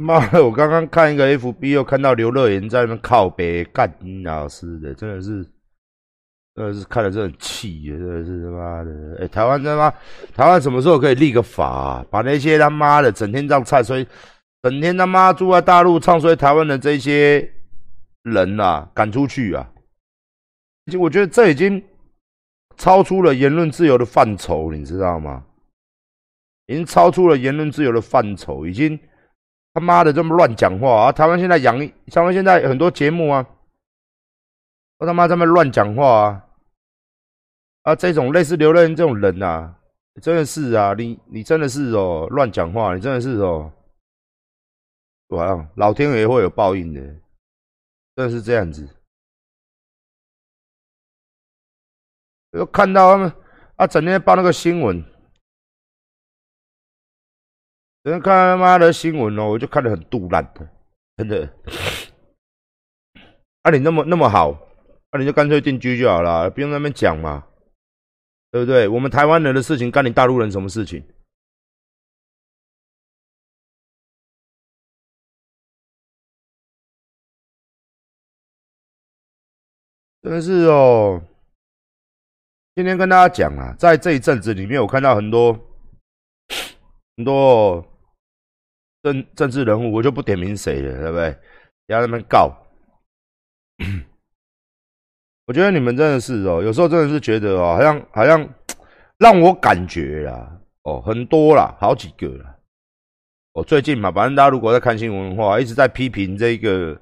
妈的！我刚刚看一个 FB，又看到刘乐言在那靠北干老师的，真的是，真的是看了真的很气，真的是他妈的！哎，台湾他妈，台湾什么时候可以立个法，把那些他妈的整天这样唱衰，整天他妈住在大陆唱衰台湾的这些人啊，赶出去啊！就我觉得这已经超出了言论自由的范畴，你知道吗？已经超出了言论自由的范畴，已经。他妈的这么乱讲话啊！台湾现在养，台湾现在很多节目啊，我他妈这么乱讲话啊！啊，这种类似刘乐这种人呐，真的是啊，你你真的是哦，乱讲话，你真的是哦，哇，老天爷会有报应的，真的是这样子。又看到他们啊，整天报那个新闻。看他妈的新闻哦，我就看得很肚烂的，真的。啊，你那么那么好，那你就干脆定居就好了，不用那边讲嘛，对不对？我们台湾人的事情干你大陆人什么事情？真的是哦。今天跟大家讲啊，在这一阵子里面，我看到很多很多。政政治人物，我就不点名谁了，对不对？要他们告。我觉得你们真的是哦，有时候真的是觉得哦，好像好像 让我感觉啦，哦，很多啦，好几个啦。哦，最近嘛，反正大家如果在看新闻的话，一直在批评这个，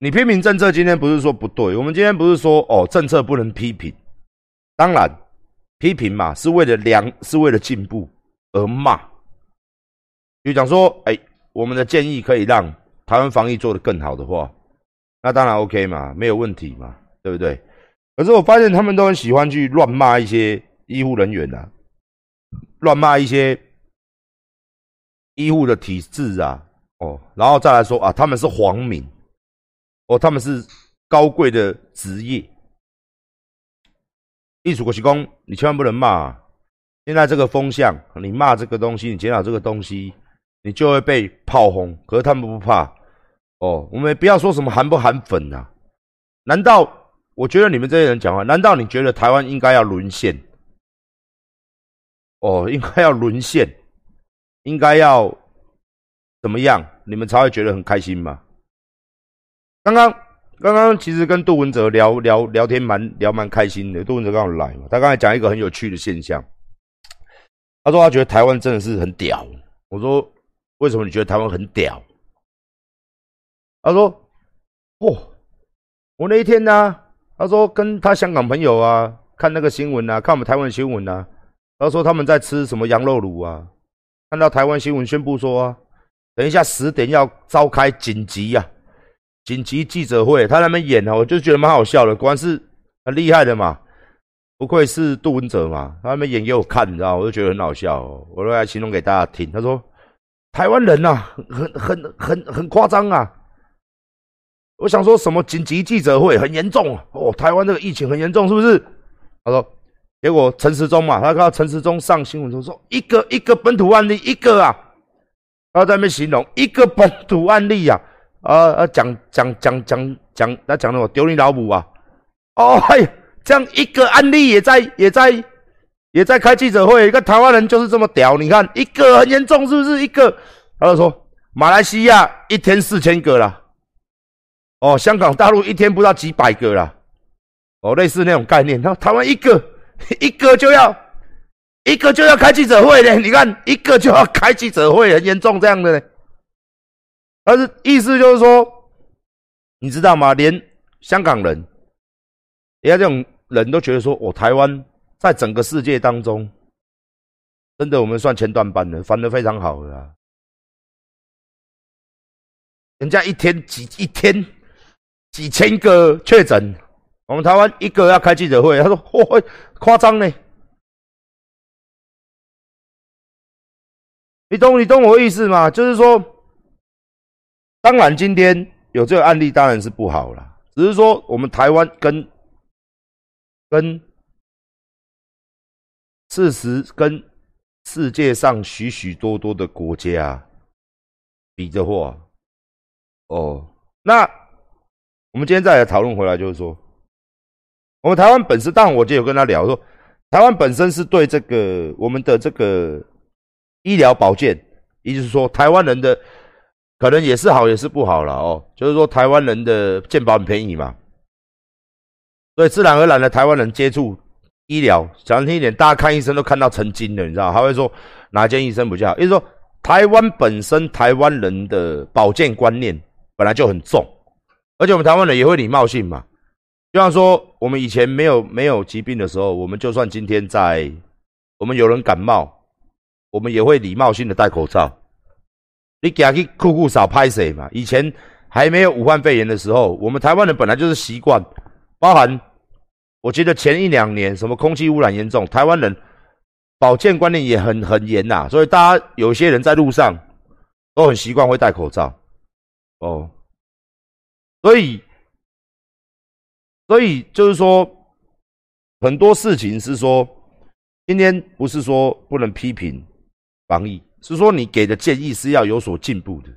你批评政策，今天不是说不对，我们今天不是说哦，政策不能批评，当然批评嘛，是为了良，是为了进步而骂，就讲说，哎。我们的建议可以让台湾防疫做得更好的话，那当然 OK 嘛，没有问题嘛，对不对？可是我发现他们都很喜欢去乱骂一些医护人员啊，乱骂一些医护的体制啊，哦，然后再来说啊，他们是皇民，哦，他们是高贵的职业。艺术国旗公，你千万不能骂。啊现在这个风向，你骂这个东西，你检讨这个东西。你就会被炮轰，可是他们不怕哦。我们不要说什么韩不韩粉呐？难道我觉得你们这些人讲话？难道你觉得台湾应该要沦陷？哦，应该要沦陷，应该要怎么样？你们才会觉得很开心吗？刚刚刚刚其实跟杜文哲聊聊聊天，蛮聊蛮开心的。杜文哲刚好来嘛，他刚才讲一个很有趣的现象，他说他觉得台湾真的是很屌。我说。为什么你觉得台湾很屌？他说：“哦，我那一天呢，他说跟他香港朋友啊看那个新闻啊，看我们台湾新闻啊，他说他们在吃什么羊肉卤啊，看到台湾新闻宣布说啊，等一下十点要召开紧急呀，紧急记者会，他那边演啊，我就觉得蛮好笑的，果然是很厉害的嘛，不愧是杜文泽嘛，他那边演给我看，你知道，我就觉得很好笑，我都来形容给大家听，他说。”台湾人呐，很很很很夸张啊！我想说什么紧急记者会很严重哦，台湾这个疫情很严重，是不是？他说，结果陈时中嘛，他看到陈时中上新闻说说一个一个本土案例一个啊，他在那边形容一个本土案例呀，啊啊讲讲讲讲讲，他讲的我丢你老母啊！哦嘿，这样一个案例也在也在。也在开记者会，一个台湾人就是这么屌。你看，一个很严重，是不是？一个，他就说，马来西亚一天四千个了，哦，香港、大陆一天不到几百个了，哦，类似那种概念。他台湾一个 一个就要一个就要开记者会呢，你看一个就要开记者会，很严重这样的呢。但是意思就是说，你知道吗？连香港人，人家这种人都觉得说，我台湾。在整个世界当中，真的我们算前段班的，翻的非常好的。人家一天几一天几千个确诊，我们台湾一个要开记者会，他说：“嚯，夸张呢！”你懂你懂我意思吗？就是说，当然今天有这个案例当然是不好了，只是说我们台湾跟跟。事实跟世界上许许多多的国家比的话，哦，那我们今天再来讨论回来，就是说，我们台湾本身，当然我就有跟他聊说，台湾本身是对这个我们的这个医疗保健，也就是说，台湾人的可能也是好，也是不好了哦。就是说，台湾人的健保很便宜嘛，所以自然而然的台湾人接触医疗，讲听一点，大家看医生都看到成精了，你知道？还会说哪间医生比较好？也就是说，台湾本身台湾人的保健观念。本来就很重，而且我们台湾人也会礼貌性嘛。就像说，我们以前没有没有疾病的时候，我们就算今天在，我们有人感冒，我们也会礼貌性的戴口罩。你给他去酷酷少拍谁嘛？以前还没有武汉肺炎的时候，我们台湾人本来就是习惯，包含我觉得前一两年什么空气污染严重，台湾人保健观念也很很严呐，所以大家有些人在路上都很习惯会戴口罩。哦，所以，所以就是说，很多事情是说，今天不是说不能批评防疫，是说你给的建议是要有所进步的，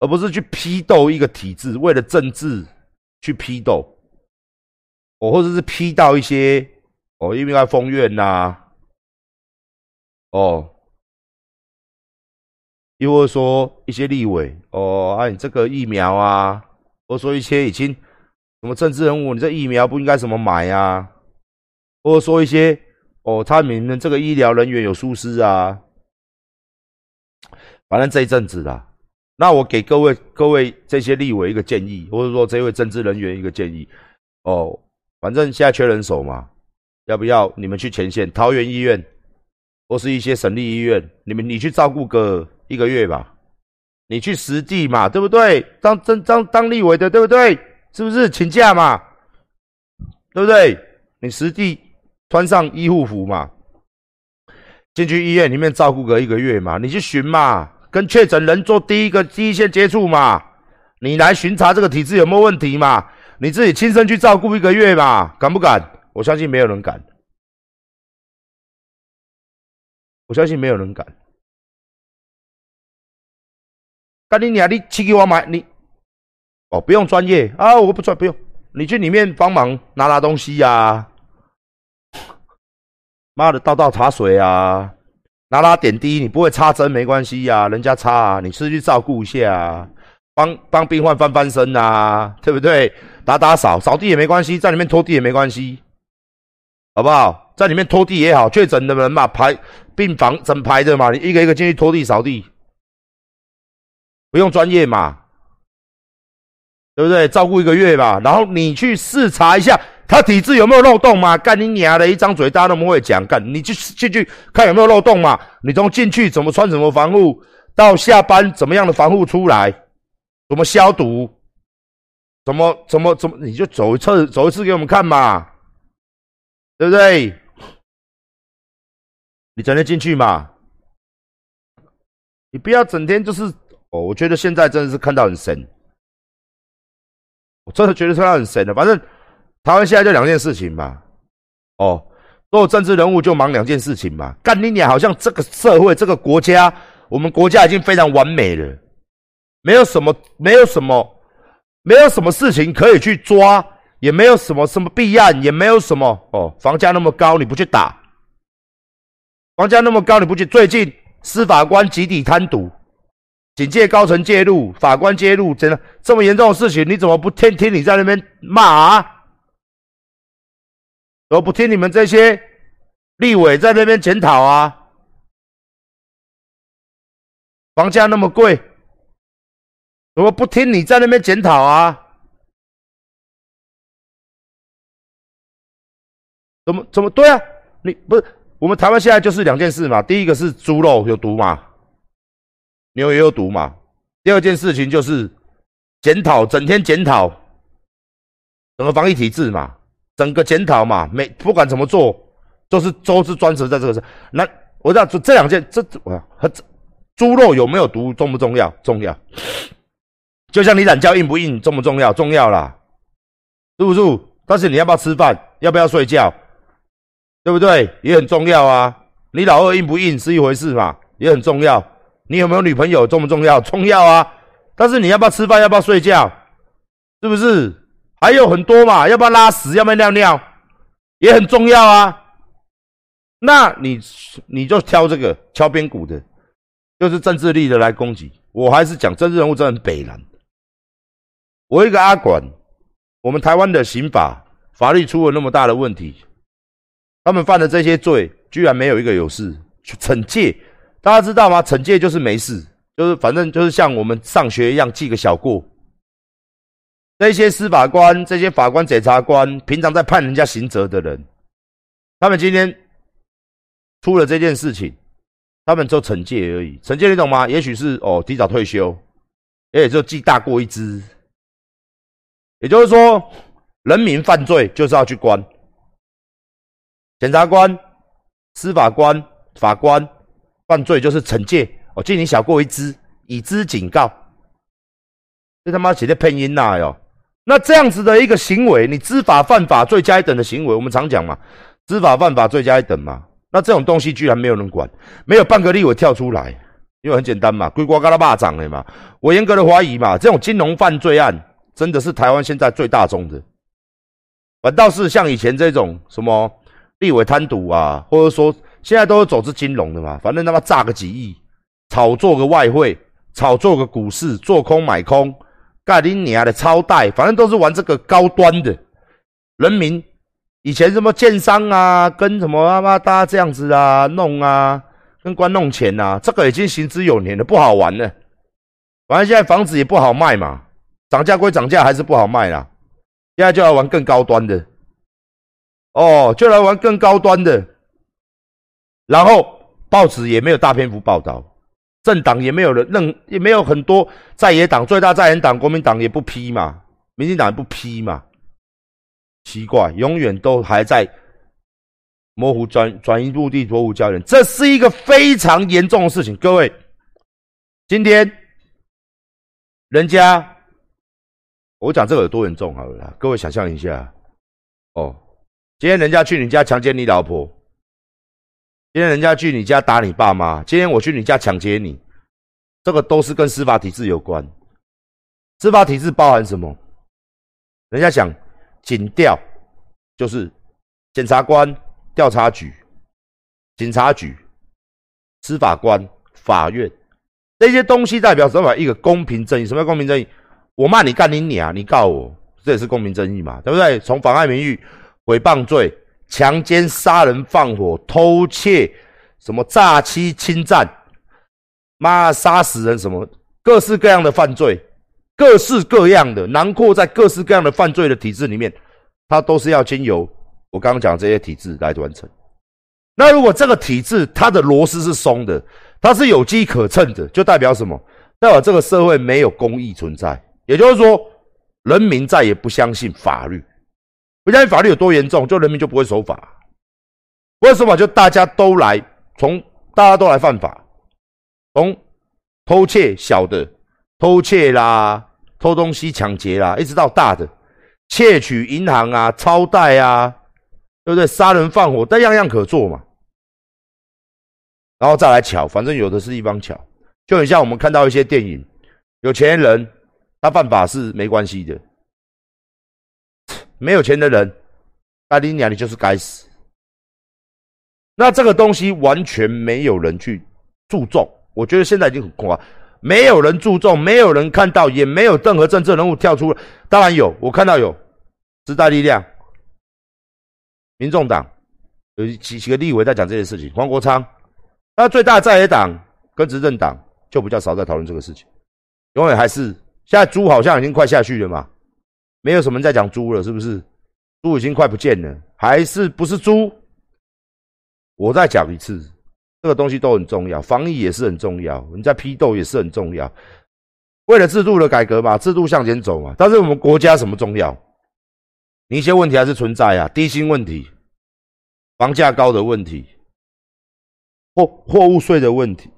而不是去批斗一个体制，为了政治去批斗，哦，或者是批到一些哦，因为要封院呐，哦。又或者说一些立委哦，啊，你这个疫苗啊，或者说一些已经什么政治人物，你这疫苗不应该怎么买啊？或者说一些哦，他们这个医疗人员有疏失啊。反正这一阵子啦，那我给各位各位这些立委一个建议，或者说这位政治人员一个建议哦，反正现在缺人手嘛，要不要你们去前线桃园医院，或是一些省立医院，你们你去照顾个。一个月吧，你去实地嘛，对不对？当当当当立委的，对不对？是不是请假嘛？对不对？你实地穿上医护服嘛，进去医院里面照顾个一个月嘛，你去巡嘛，跟确诊人做第一个第一线接触嘛，你来巡查这个体质有没有问题嘛？你自己亲身去照顾一个月嘛，敢不敢？我相信没有人敢，我相信没有人敢。干你娘！你去给我买你哦，不用专业啊，我不专不用，你去里面帮忙拿拿东西呀。妈的，倒倒茶水啊，拿拿点滴，你不会插针没关系呀，人家插啊，你是去照顾一下啊，帮帮病患翻翻身啊，对不对？打打扫扫地也没关系，在里面拖地也没关系，好不好？在里面拖地也好，确诊的人嘛，排病房整排的嘛，你一个一个进去拖地扫地。不用专业嘛，对不对？照顾一个月吧，然后你去视察一下他体质有没有漏洞嘛？干你娘的一张嘴，大家都不会讲。干，你就进去看有没有漏洞嘛？你从进去怎么穿什么防护，到下班怎么样的防护出来，怎么消毒，怎么怎么怎么，你就走一次走一次给我们看嘛，对不对？你整天进去嘛，你不要整天就是。哦，我觉得现在真的是看到很神，我真的觉得看到很神的。反正台湾现在就两件事情嘛，哦，所有政治人物就忙两件事情嘛。干你娘！好像这个社会、这个国家，我们国家已经非常完美了，没有什么、没有什么、没有什么事情可以去抓，也没有什么什么弊案，也没有什么哦。房价那么高，你不去打？房价那么高，你不去？最近司法官集体贪渎。警戒高层介入，法官介入，真的这么严重的事情，你怎么不听听你在那边骂啊？怎么不听你们这些立委在那边检讨啊？房价那么贵，怎么不听你在那边检讨啊？怎么怎么对啊？你不是我们台湾现在就是两件事嘛？第一个是猪肉有毒嘛？牛也有毒嘛？第二件事情就是检讨，整天检讨整个防疫体制嘛，整个检讨嘛，每不管怎么做，都是都是专职在这个事。那我知道这这两件，这我和猪肉有没有毒重不重要？重要。就像你懒觉硬不硬重不重要？重要啦，是不是？但是你要不要吃饭？要不要睡觉？对不对？也很重要啊。你老二硬不硬是一回事嘛，也很重要。你有没有女朋友重不重要？重要啊！但是你要不要吃饭？要不要睡觉？是不是？还有很多嘛？要不要拉屎？要不要尿尿？也很重要啊。那你你就挑这个敲边鼓的，就是政治力的来攻击。我还是讲政治人物真的很北蓝。我一个阿管，我们台湾的刑法法律出了那么大的问题，他们犯的这些罪，居然没有一个有事。惩戒，大家知道吗？惩戒就是没事，就是反正就是像我们上学一样记个小过。这些司法官、这些法官、检察官，平常在判人家刑责的人，他们今天出了这件事情，他们就惩戒而已。惩戒你懂吗？也许是哦，提早退休，也就记大过一支。也就是说，人民犯罪就是要去关，检察官、司法官。法官犯罪就是惩戒，我记你小过一支，以资警告。这他妈写的配音呐哟！那这样子的一个行为，你知法犯法，罪加一等的行为，我们常讲嘛，知法犯法，罪加一等嘛。那这种东西居然没有人管，没有半个立委跳出来，因为很简单嘛，龟瓜嘎拉巴掌的嘛。我严格的怀疑嘛，这种金融犯罪案真的是台湾现在最大宗的，反倒是像以前这种什么立委贪赌啊，或者说。现在都是走资金融的嘛，反正他妈炸个几亿，炒作个外汇，炒作个股市，做空买空，盖林尼亚的超贷，反正都是玩这个高端的。人民以前什么建商啊，跟什么他妈大家这样子啊弄啊，跟官弄钱呐，这个已经行之有年了，不好玩了。反正现在房子也不好卖嘛，涨价归涨价，还是不好卖啦。现在就要玩更高端的，哦，就来玩更高端的。然后报纸也没有大篇幅报道，政党也没有人任也没有很多在野党，最大在野党国民党也不批嘛，民进党也不批嘛，奇怪，永远都还在模糊转转移目的，模糊焦点，这是一个非常严重的事情。各位，今天人家我讲这个有多严重好了，各位想象一下，哦，今天人家去你家强奸你老婆。今天人家去你家打你爸妈，今天我去你家抢劫你，这个都是跟司法体制有关。司法体制包含什么？人家讲警调，就是检察官、调查局、警察局、司法官、法院这些东西代表什么？一个公平正义。什么叫公平正义？我骂你干你你啊，你告我，这也是公平正义嘛，对不对？从妨碍名誉、诽谤罪。强奸、杀人、放火、偷窃，什么诈欺、侵占，妈杀死人，什么各式各样的犯罪，各式各样的囊括在各式各样的犯罪的体制里面，它都是要经由我刚刚讲这些体制来完成。那如果这个体制它的螺丝是松的，它是有机可乘的，就代表什么？代表这个社会没有公义存在，也就是说，人民再也不相信法律。不相信法律有多严重，就人民就不会守法。不会守法，就大家都来从大家都来犯法，从偷窃小的偷窃啦、偷东西、抢劫啦，一直到大的窃取银行啊、超贷啊，对不对？杀人放火，但样样可做嘛。然后再来巧，反正有的是一方巧，就很像我们看到一些电影，有钱人他犯法是没关系的。没有钱的人，阿丽娘，你就是该死。那这个东西完全没有人去注重，我觉得现在已经很夸，没有人注重，没有人看到，也没有任何政治人物跳出。当然有，我看到有时代力量、民众党有几几个立委在讲这件事情。黄国昌，那最大在野党跟执政党就比较少在讨论这个事情，永远还是现在猪好像已经快下去了嘛。没有什么在讲猪了，是不是？猪已经快不见了，还是不是猪？我再讲一次，这个东西都很重要，防疫也是很重要，你在批斗也是很重要。为了制度的改革嘛，制度向前走嘛。但是我们国家什么重要？你一些问题还是存在啊，低薪问题、房价高的问题、货货物税的问题、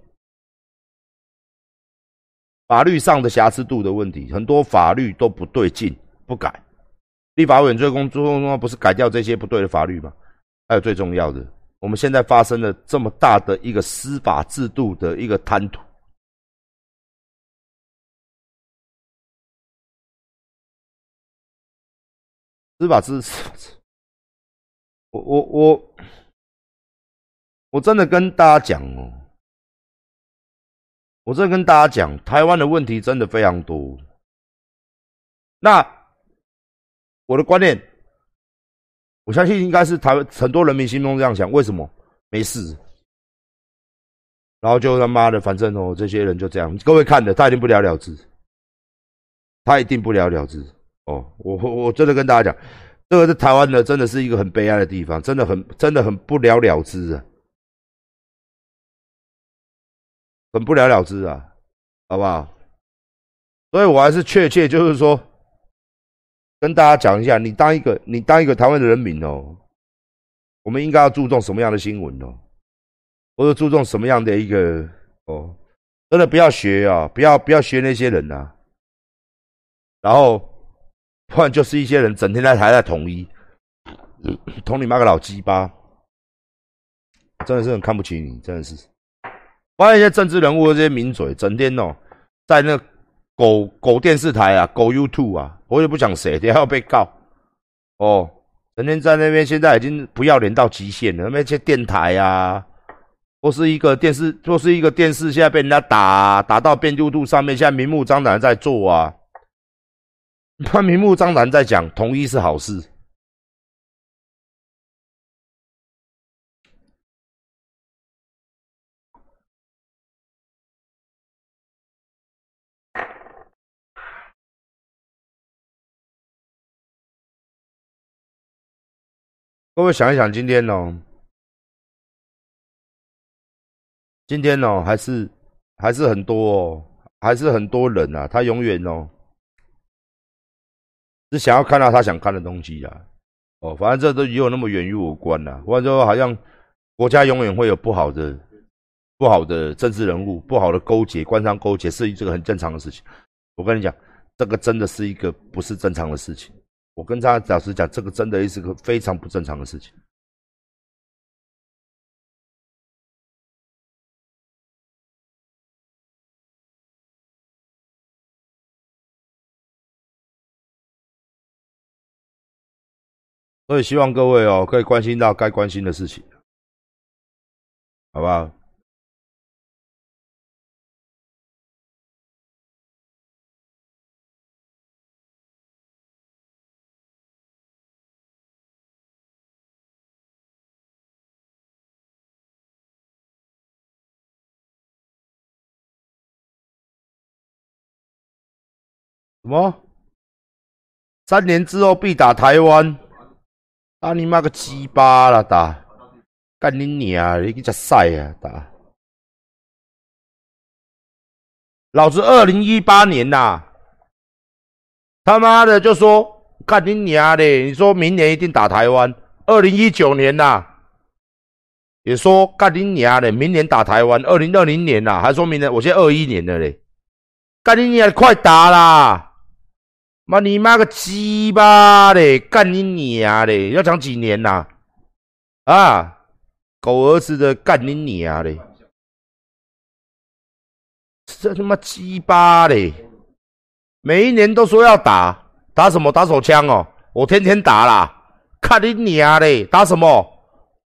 法律上的瑕疵度的问题，很多法律都不对劲，不改。立法委员最公最重要不是改掉这些不对的法律吗？还有最重要的，我们现在发生了这么大的一个司法制度的一个贪图。司法制，我我我，我真的跟大家讲哦、我真的跟大家讲，台湾的问题真的非常多。那我的观念，我相信应该是台湾很多人民心中这样想：为什么没事？然后就他妈的，反正哦，这些人就这样。各位看的，他一定不了了之，他一定不了了之。哦，我我真的跟大家讲，这个是台湾的，真的是一个很悲哀的地方，真的很真的很不了了之啊，不了了之啊，好不好？所以我还是确切就是说，跟大家讲一下，你当一个你当一个台湾的人民哦，我们应该要注重什么样的新闻哦？或者注重什么样的一个哦？真的不要学啊！不要不要学那些人呐！然后，不然就是一些人整天在台在统一，统你妈个老鸡巴！真的是很看不起你，真的是。发现一些政治人物这些名嘴，整天哦在那狗狗电视台啊，狗 YouTube 啊，我也不讲谁，等下要被告哦。整天在那边，现在已经不要脸到极限了，那些电台啊。或是一个电视，或是一个电视，现在被人家打打到变度度上面，现在明目张胆在做啊！他 明目张胆在讲统一是好事。各位想一想，今天哦。今天哦，还是还是很多哦，还是很多人啊。他永远哦，是想要看到他想看的东西啊。哦，反正这都也有那么远与我关呐。或者说，好像国家永远会有不好的、不好的政治人物、不好的勾结、官商勾结，是这个很正常的事情。我跟你讲，这个真的是一个不是正常的事情。我跟他老实讲，这个真的是个非常不正常的事情。所以希望各位哦，可以关心到该关心的事情，好不好？什么？三年之后必打台湾？打你妈个鸡巴啦！打干你娘！你去吃屎啊！打老子二零一八年呐，他妈的就说干你娘的！你说明年一定打台湾。二零一九年呐，也说干你娘的，明年打台湾。二零二零年呐，还说明年，我现在二一年了嘞，干你娘，快打啦！妈你妈个鸡巴嘞！干你娘嘞！要讲几年呐？啊，狗儿子的干你娘嘞！这他妈鸡巴嘞！每一年都说要打，打什么？打手枪哦！我天天打啦！看你娘嘞！打什么？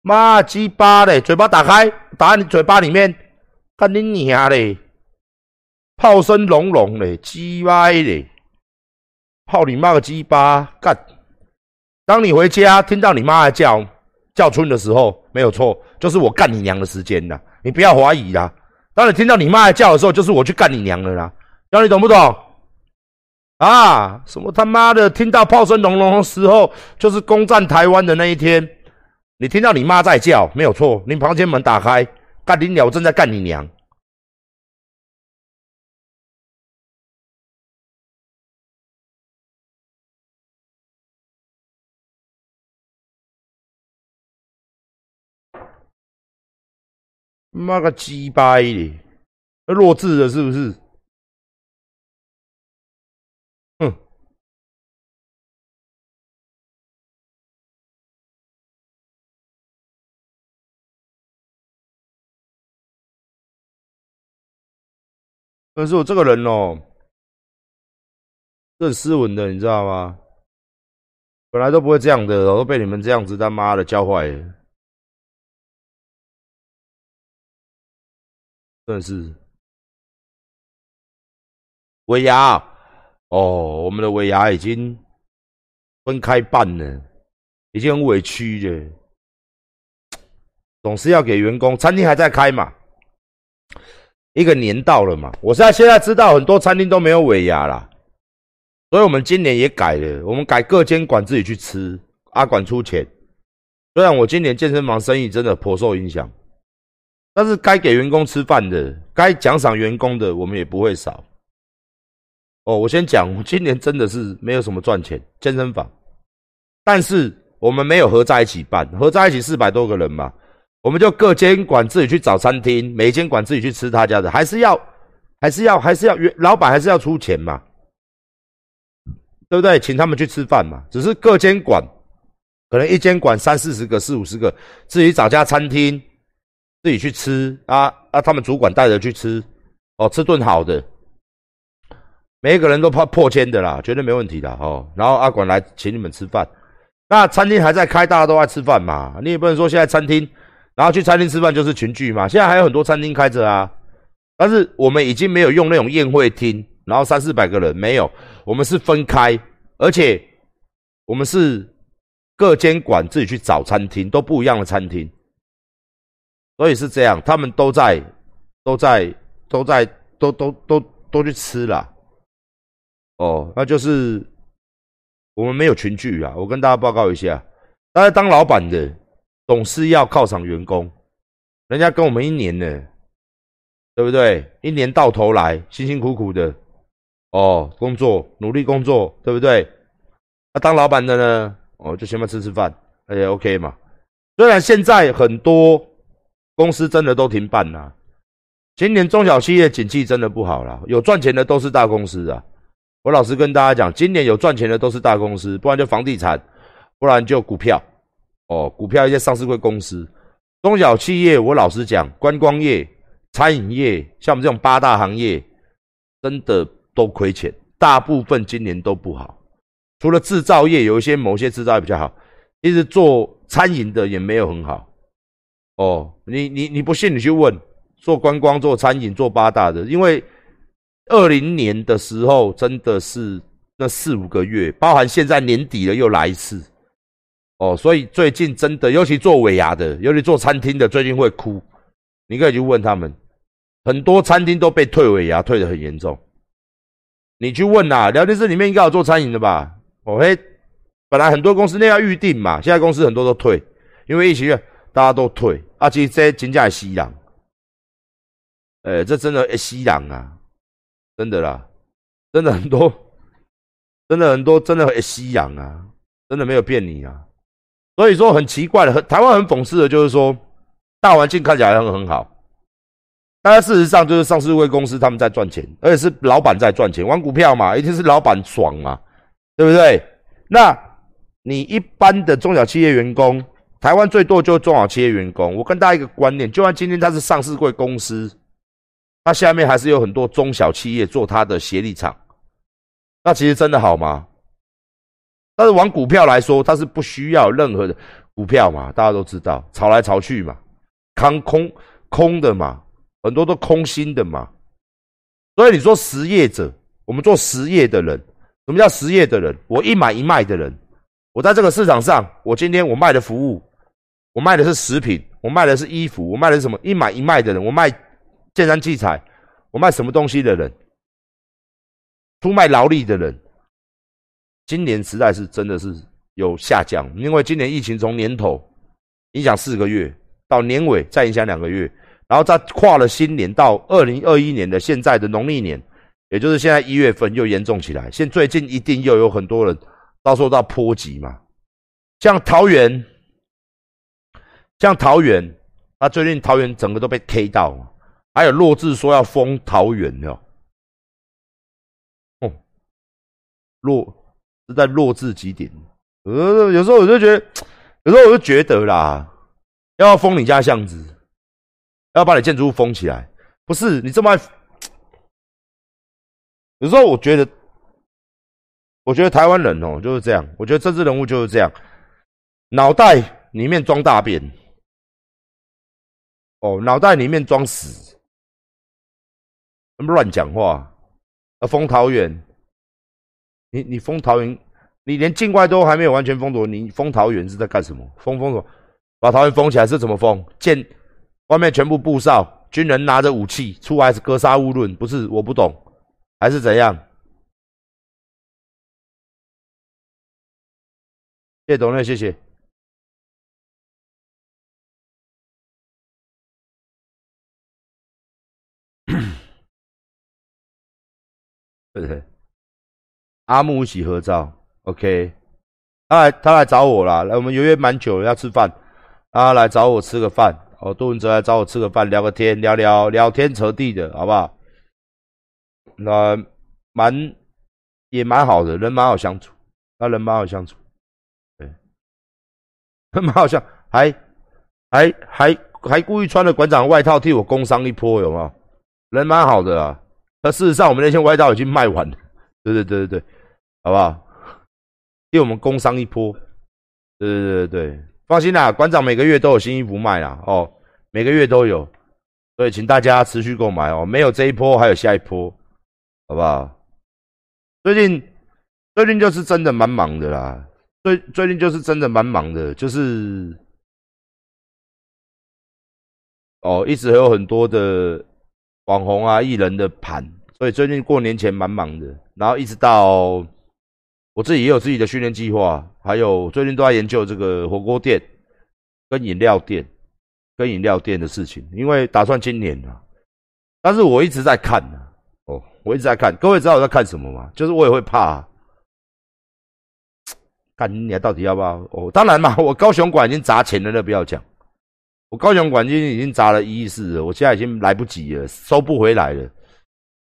妈鸡巴嘞！嘴巴打开，打你嘴巴里面，干你娘嘞！炮声隆隆嘞，鸡巴嘞！泡你妈个鸡巴干！当你回家听到你妈在叫叫春的时候，没有错，就是我干你娘的时间啦！你不要怀疑啦。当你听到你妈在叫的时候，就是我去干你娘的啦。那你懂不懂？啊，什么他妈的！听到炮声隆隆的时候，就是攻占台湾的那一天。你听到你妈在叫，没有错，你房间门打开，干你鸟正在干你娘。妈个鸡掰的，弱智的，是不是？哼！可是我这个人哦，很斯文的，你知道吗？本来都不会这样的，都被你们这样子他妈的教坏了，真的是。尾牙哦，我们的尾牙已经分开办了，已经很委屈了。总是要给员工，餐厅还在开嘛？一个年到了嘛？我现在现在知道很多餐厅都没有尾牙啦，所以我们今年也改了，我们改各监管自己去吃，阿管出钱。虽然我今年健身房生意真的颇受影响，但是该给员工吃饭的，该奖赏员工的，我们也不会少。哦，我先讲，今年真的是没有什么赚钱健身房，但是我们没有合在一起办，合在一起四百多个人嘛，我们就各监管自己去找餐厅，每监管自己去吃他家的，还是要，还是要，还是要老板还是要出钱嘛，对不对？请他们去吃饭嘛，只是各监管，可能一监管三四十个、四五十个，自己找家餐厅，自己去吃啊啊，他们主管带着去吃，哦，吃顿好的。每一个人都怕破千的啦，绝对没问题的哦。然后阿管来请你们吃饭，那餐厅还在开，大家都爱吃饭嘛。你也不能说现在餐厅，然后去餐厅吃饭就是群聚嘛。现在还有很多餐厅开着啊，但是我们已经没有用那种宴会厅，然后三四百个人没有，我们是分开，而且我们是各监管自己去找餐厅，都不一样的餐厅，所以是这样，他们都在，都在，都在，都都都都去吃了。哦，那就是我们没有群聚啊！我跟大家报告一下，大家当老板的总是要犒赏员工，人家跟我们一年呢，对不对？一年到头来辛辛苦苦的哦，工作努力工作，对不对？那当老板的呢，哦，就先嘛吃吃饭，也 OK 嘛。虽然现在很多公司真的都停办了，今年中小企业景气真的不好了，有赚钱的都是大公司啊。我老实跟大家讲，今年有赚钱的都是大公司，不然就房地产，不然就股票。哦，股票一些上市贵公司，中小企业，我老实讲，观光业、餐饮业，像我们这种八大行业，真的都亏钱，大部分今年都不好。除了制造业，有一些某些制造业比较好，一直做餐饮的也没有很好。哦，你你你不信，你去问做观光、做餐饮、做八大的，因为。二零年的时候，真的是那四五个月，包含现在年底了又来一次，哦，所以最近真的，尤其做尾牙的，尤其做餐厅的，最近会哭。你可以去问他们，很多餐厅都被退尾牙，退的很严重。你去问呐，聊天室里面应该有做餐饮的吧？哦嘿，本来很多公司那要预定嘛，现在公司很多都退，因为疫情，大家都退。啊，其实这金价吸氧，呃，这真的吸氧啊。真的啦，真的很多，真的很多，真的很吸氧啊！真的没有骗你啊！所以说很奇怪的，很台湾很讽刺的，就是说大环境看起来很很好，但是事实上就是上市会公司他们在赚钱，而且是老板在赚钱，玩股票嘛，一定是老板爽嘛，对不对？那你一般的中小企业员工，台湾最多就是中小企业员工。我跟大家一个观念，就算今天他是上市贵公司。他下面还是有很多中小企业做他的协力厂，那其实真的好吗？但是玩股票来说，它是不需要任何的股票嘛，大家都知道，炒来炒去嘛，看空空的嘛，很多都空心的嘛。所以你说实业者，我们做实业的人，什么叫实业的人？我一买一卖的人，我在这个市场上，我今天我卖的服务，我卖的是食品，我卖的是衣服，我卖的是什么？一买一卖的人，我卖。健身器材，我卖什么东西的人，出卖劳力的人，今年实在是真的是有下降，因为今年疫情从年头影响四个月，到年尾再影响两个月，然后再跨了新年到二零二一年的现在的农历年，也就是现在一月份又严重起来，现最近一定又有很多人遭受到波及嘛，像桃园，像桃园，他最近桃园整个都被 K 到。还有弱智说要封桃园的，哦，弱是在弱智极点。呃，有时候我就觉得，有时候我就觉得啦，要封你家巷子，要把你建筑物封起来，不是你这么爱。有时候我觉得，我觉得台湾人哦就是这样，我觉得政治人物就是这样，脑袋里面装大便，哦，脑袋里面装屎，乱讲话。啊，封桃园，你你封桃园，你连境外都还没有完全封锁，你封桃园是在干什么？封封什么？把桃园封起来是怎么封？建外面全部布哨，军人拿着武器出来是格杀勿论，不是？我不懂，还是怎样？谢董了，谢谢。对不对？阿木一起合照，OK。他来，他来找我啦。来，我们约约蛮久了，要吃饭。他来找我吃个饭。哦，杜文泽来找我吃个饭，聊个天，聊聊聊天扯地的，好不好？那蛮也蛮好的，人蛮好相处。他人蛮好相处。对蛮好笑，还还还还故意穿了馆长外套替我工伤一波，有没有？人蛮好的啊。那事实上，我们那些外套已经卖完了。对对对对对，好不好？替我们工伤一波。对对对对对，放心啦，馆长每个月都有新衣服卖啦。哦，每个月都有，所以请大家持续购买哦。没有这一波，还有下一波，好不好？最近最近就是真的蛮忙的啦。最最近就是真的蛮忙的，就是哦，一直有很多的网红啊、艺人的盘，所以最近过年前蛮忙的。然后一直到我自己也有自己的训练计划，还有最近都在研究这个火锅店跟饮料店跟饮料店的事情，因为打算今年啊。但是我一直在看啊，哦，我一直在看。各位知道我在看什么吗？就是我也会怕。看你到底要不要？哦，当然嘛，我高雄馆已经砸钱了，那不要讲。我高雄管已经已经砸了一亿四了，我现在已经来不及了，收不回来了。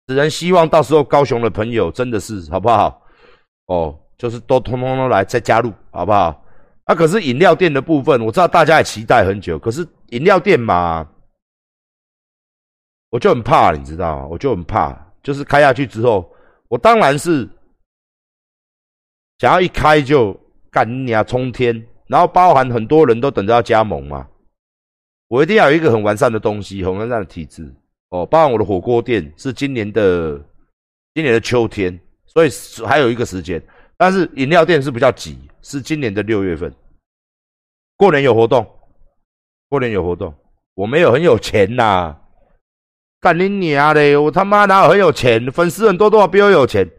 只能希望到时候高雄的朋友真的是好不好？哦，就是都通通都来再加入，好不好？啊，可是饮料店的部分，我知道大家也期待很久，可是饮料店嘛，我就很怕，你知道吗？我就很怕，就是开下去之后，我当然是想要一开就。干你啊！冲天，然后包含很多人都等着要加盟嘛。我一定要有一个很完善的东西，很完善的体制哦。包含我的火锅店是今年的今年的秋天，所以还有一个时间。但是饮料店是比较急，是今年的六月份。过年有活动，过年有活动。我没有很有钱呐，干你娘嘞！我他妈哪有很有钱？粉丝很多，多少比我有钱？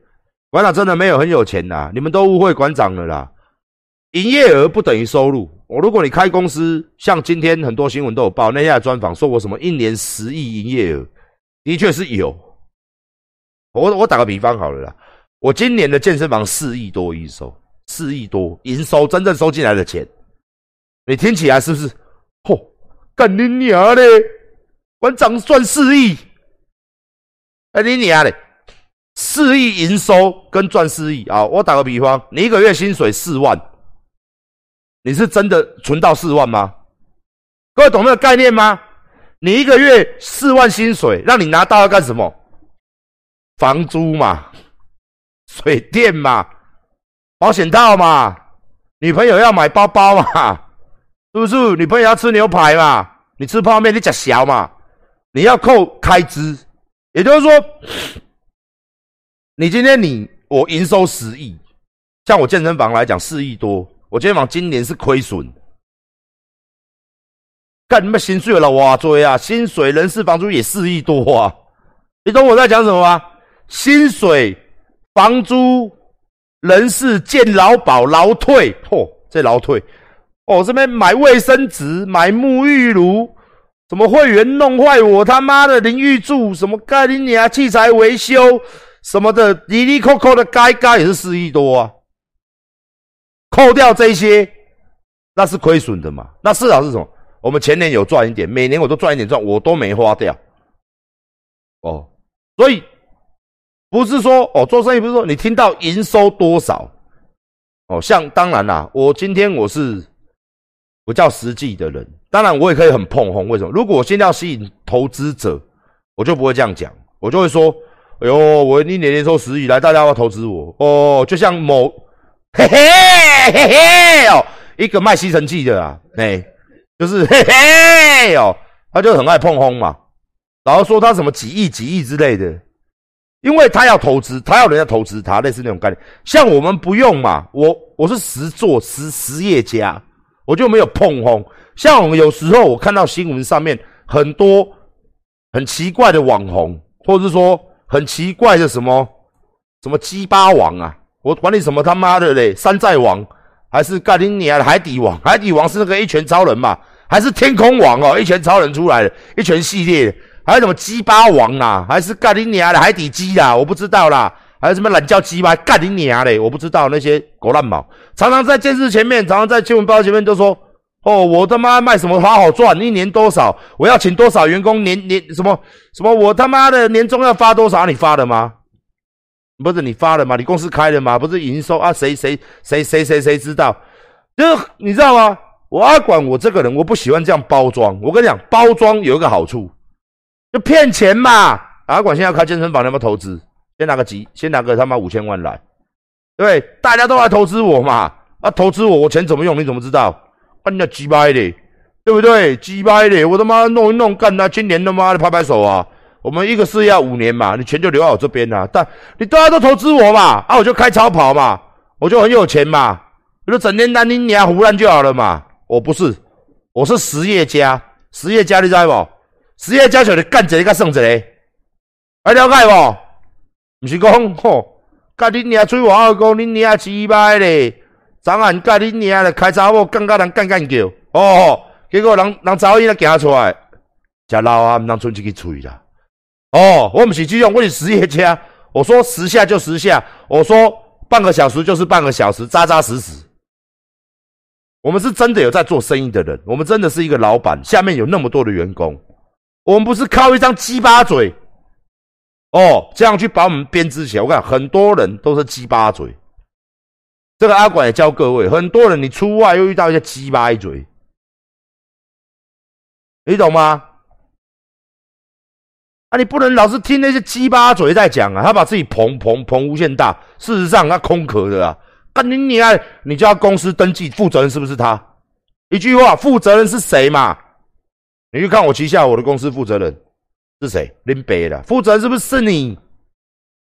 馆长真的没有很有钱呐，你们都误会馆长了啦。营业额不等于收入。我如果你开公司，像今天很多新闻都有报，那天专访说我什么一年十亿营业额，的确是有。我我打个比方好了啦，我今年的健身房四亿多营收，四亿多营收，真正收进来的钱，你听起来是不是？嚯，干你娘嘞！馆长赚四亿，哎你娘嘞！四亿营收跟赚四亿啊！我打个比方，你一个月薪水四万。你是真的存到四万吗？各位懂那个概念吗？你一个月四万薪水，让你拿到要干什么？房租嘛，水电嘛，保险套嘛，女朋友要买包包嘛，是不是？女朋友要吃牛排嘛，你吃泡面你假小嘛，你要扣开支，也就是说，你今天你我营收十亿，像我健身房来讲四亿多。我健身房今年是亏损，干你妈薪水了哇追啊！薪水、人事、房租也四亿多啊！你懂我在讲什么吗？薪水、房租、人事、健劳保、劳退，嚯，这劳退，哦，这边买卫生纸、买沐浴露，什么会员弄坏我他妈的淋浴柱，什么盖你啊器材维修什么的，里里扣扣的该该也是四亿多啊！扣掉这些，那是亏损的嘛？那至少是什么？我们前年有赚一点，每年我都赚一点赚，我都没花掉。哦，所以不是说哦，做生意不是说你听到营收多少哦，像当然啦，我今天我是不叫实际的人，当然我也可以很碰红。为什么？如果我现在要吸引投资者，我就不会这样讲，我就会说哎呦，我一年年收十亿，来大家要投资我哦，就像某嘿嘿嘿嘿哦，一个卖吸尘器的啊，哎，就是嘿嘿哦，他就很爱碰轰嘛，然后说他什么几亿几亿之类的，因为他要投资，他要人家投资他，类似那种概念。像我们不用嘛，我我是实做实实业家，我就没有碰轰。像我们有时候我看到新闻上面很多很奇怪的网红，或者是说。很奇怪的什么什么鸡巴王啊！我管你什么他妈的嘞，山寨王还是盖林尼亚的海底王？海底王是那个一拳超人嘛？还是天空王哦？一拳超人出来的，一拳系列，还有什么鸡巴王啊？还是盖林尼亚的海底鸡啊？我不知道啦。还有什么懒叫鸡巴盖林尼亚嘞？我不知道那些狗烂毛，常常在电视前面，常常在新闻报道前面都说。哦，我他妈卖什么好好赚？一年多少？我要请多少员工？年年什么什么？我他妈的年终要发多少？你发的吗？不是你发的吗？你公司开的吗？不是营收啊？谁谁谁谁谁谁知道？就是你知道吗？我阿管我这个人，我不喜欢这样包装。我跟你讲，包装有一个好处，就骗钱嘛。阿管现在开健身房，要不要投资？先拿个几，先拿个他妈五千万来，对，大家都来投资我嘛。啊，投资我，我钱怎么用？你怎么知道？干那鸡掰的，对不对？鸡掰的，我他妈弄一弄，干他今年他妈的拍拍手啊！我们一个事业要五年嘛，你钱就留在我这边啦。但你大家都投资我嘛，啊，我就开超跑嘛，我就很有钱嘛，我就整天担心你啊胡乱就好了嘛。我不是，我是实业家，实业家你知不？实业家就是干一个剩一个，还了解不？不是讲吼，干你娘吹话讲你娘鸡掰嘞。昨晚甲你娘咧开查某，干甲人干干叫，哦，结果人人查某伊咧行出来，食老啊，毋通剩一支喙啦。哦，我们是这种，我是实业家。我说十下就十下，我说半个小时就是半个小时，扎扎实实。我们是真的有在做生意的人，我们真的是一个老板，下面有那么多的员工，我们不是靠一张鸡巴嘴，哦，这样去把我们编织起来。我讲很多人都是鸡巴嘴。这个阿管也教各位，很多人你出外又遇到一些鸡巴嘴，你懂吗？啊，你不能老是听那些鸡巴嘴在讲啊，他把自己捧捧捧无限大，事实上他空壳的啊。干你你爱你叫公司登记负责人是不是他？一句话，负责人是谁嘛？你去看我旗下我的公司负责人是谁？林北的负责人是不是你？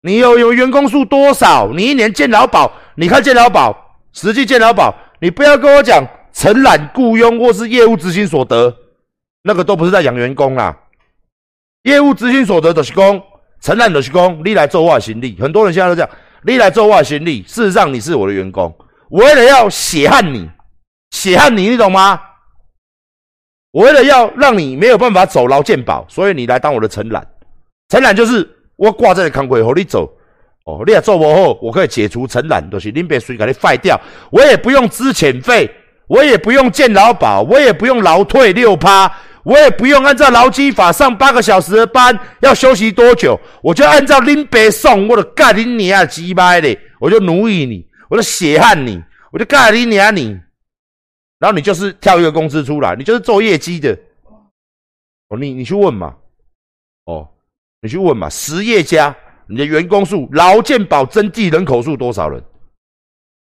你有有员工数多少？你一年见劳保？你看健劳保，实际健劳保，你不要跟我讲承揽雇佣或是业务执行所得，那个都不是在养员工啊。业务执行所得的是工，承揽的是工，你来做外行李。很多人现在都这样，你来做外行李，事实上你是我的员工，我为了要血汗你，血汗你，你懂吗？我为了要让你没有办法走劳健保，所以你来当我的承揽。承揽就是我挂在康柜和你走。哦，你也做不好，我可以解除承揽，就是恁别水给你废掉，我也不用资遣费，我也不用健劳保，我也不用劳退六趴，我也不用按照劳基法上八个小时的班要休息多久，我就按照恁别送我的盖恁娘鸡掰的，我就奴役你，我就血汗你，我就盖恁娘你，然后你就是跳一个工资出来，你就是做业绩的，哦，你你去问嘛，哦，你去问嘛，实业家。你的员工数、劳健保征地人口数多少人？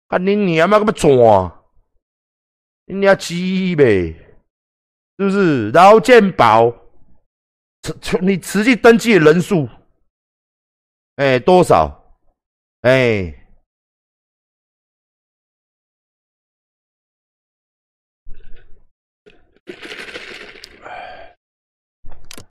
看你你他妈干嘛抓？你要鸡呗，是不是？然后鉴宝你实际登记的人数哎多少？哎